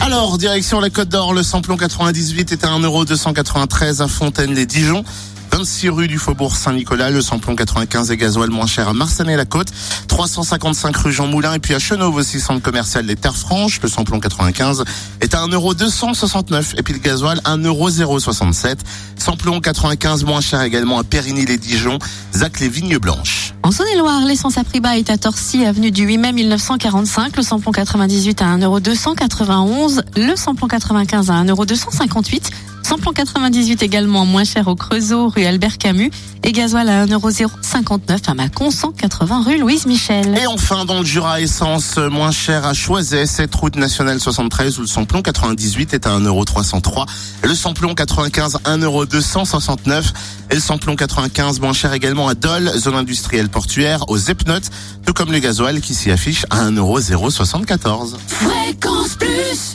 Alors, direction la Côte d'Or, le samplon 98 est à 1,293€ à Fontaine-les-Dijon. 26 rue du Faubourg Saint-Nicolas, le samplon 95 et gasoil moins cher à Marsanet-la-Côte, 355 rue Jean Moulin et puis à Chenauve aussi centre commercial des Terres Franches, le samplon 95 est à 1,269€ et puis le gasoil 1,067€. Samplon 95 moins cher également à Périgny-les-Dijon, Zac les Vignes Blanches. En Saône-et-Loire, l'essence à prix bas est à Torcy, avenue du 8 mai 1945. Le samplon 98 à 1,291€. Le samplon 95 à 1,258€. Samplon 98 également moins cher au Creusot, rue Albert Camus. Et gasoil à 1,059€ à Mâcon, 180 rue Louise Michel. Et enfin, dans le Jura, essence moins cher à Choiset, cette route nationale 73 où le samplon 98 est à 1,303€. Le samplon 95, 1,269€ et le samplon 95 moins cher également à Dole, zone industrielle portuaire, aux Epnotes, tout comme le gasoil qui s'y affiche à 1,074€. Fréquence plus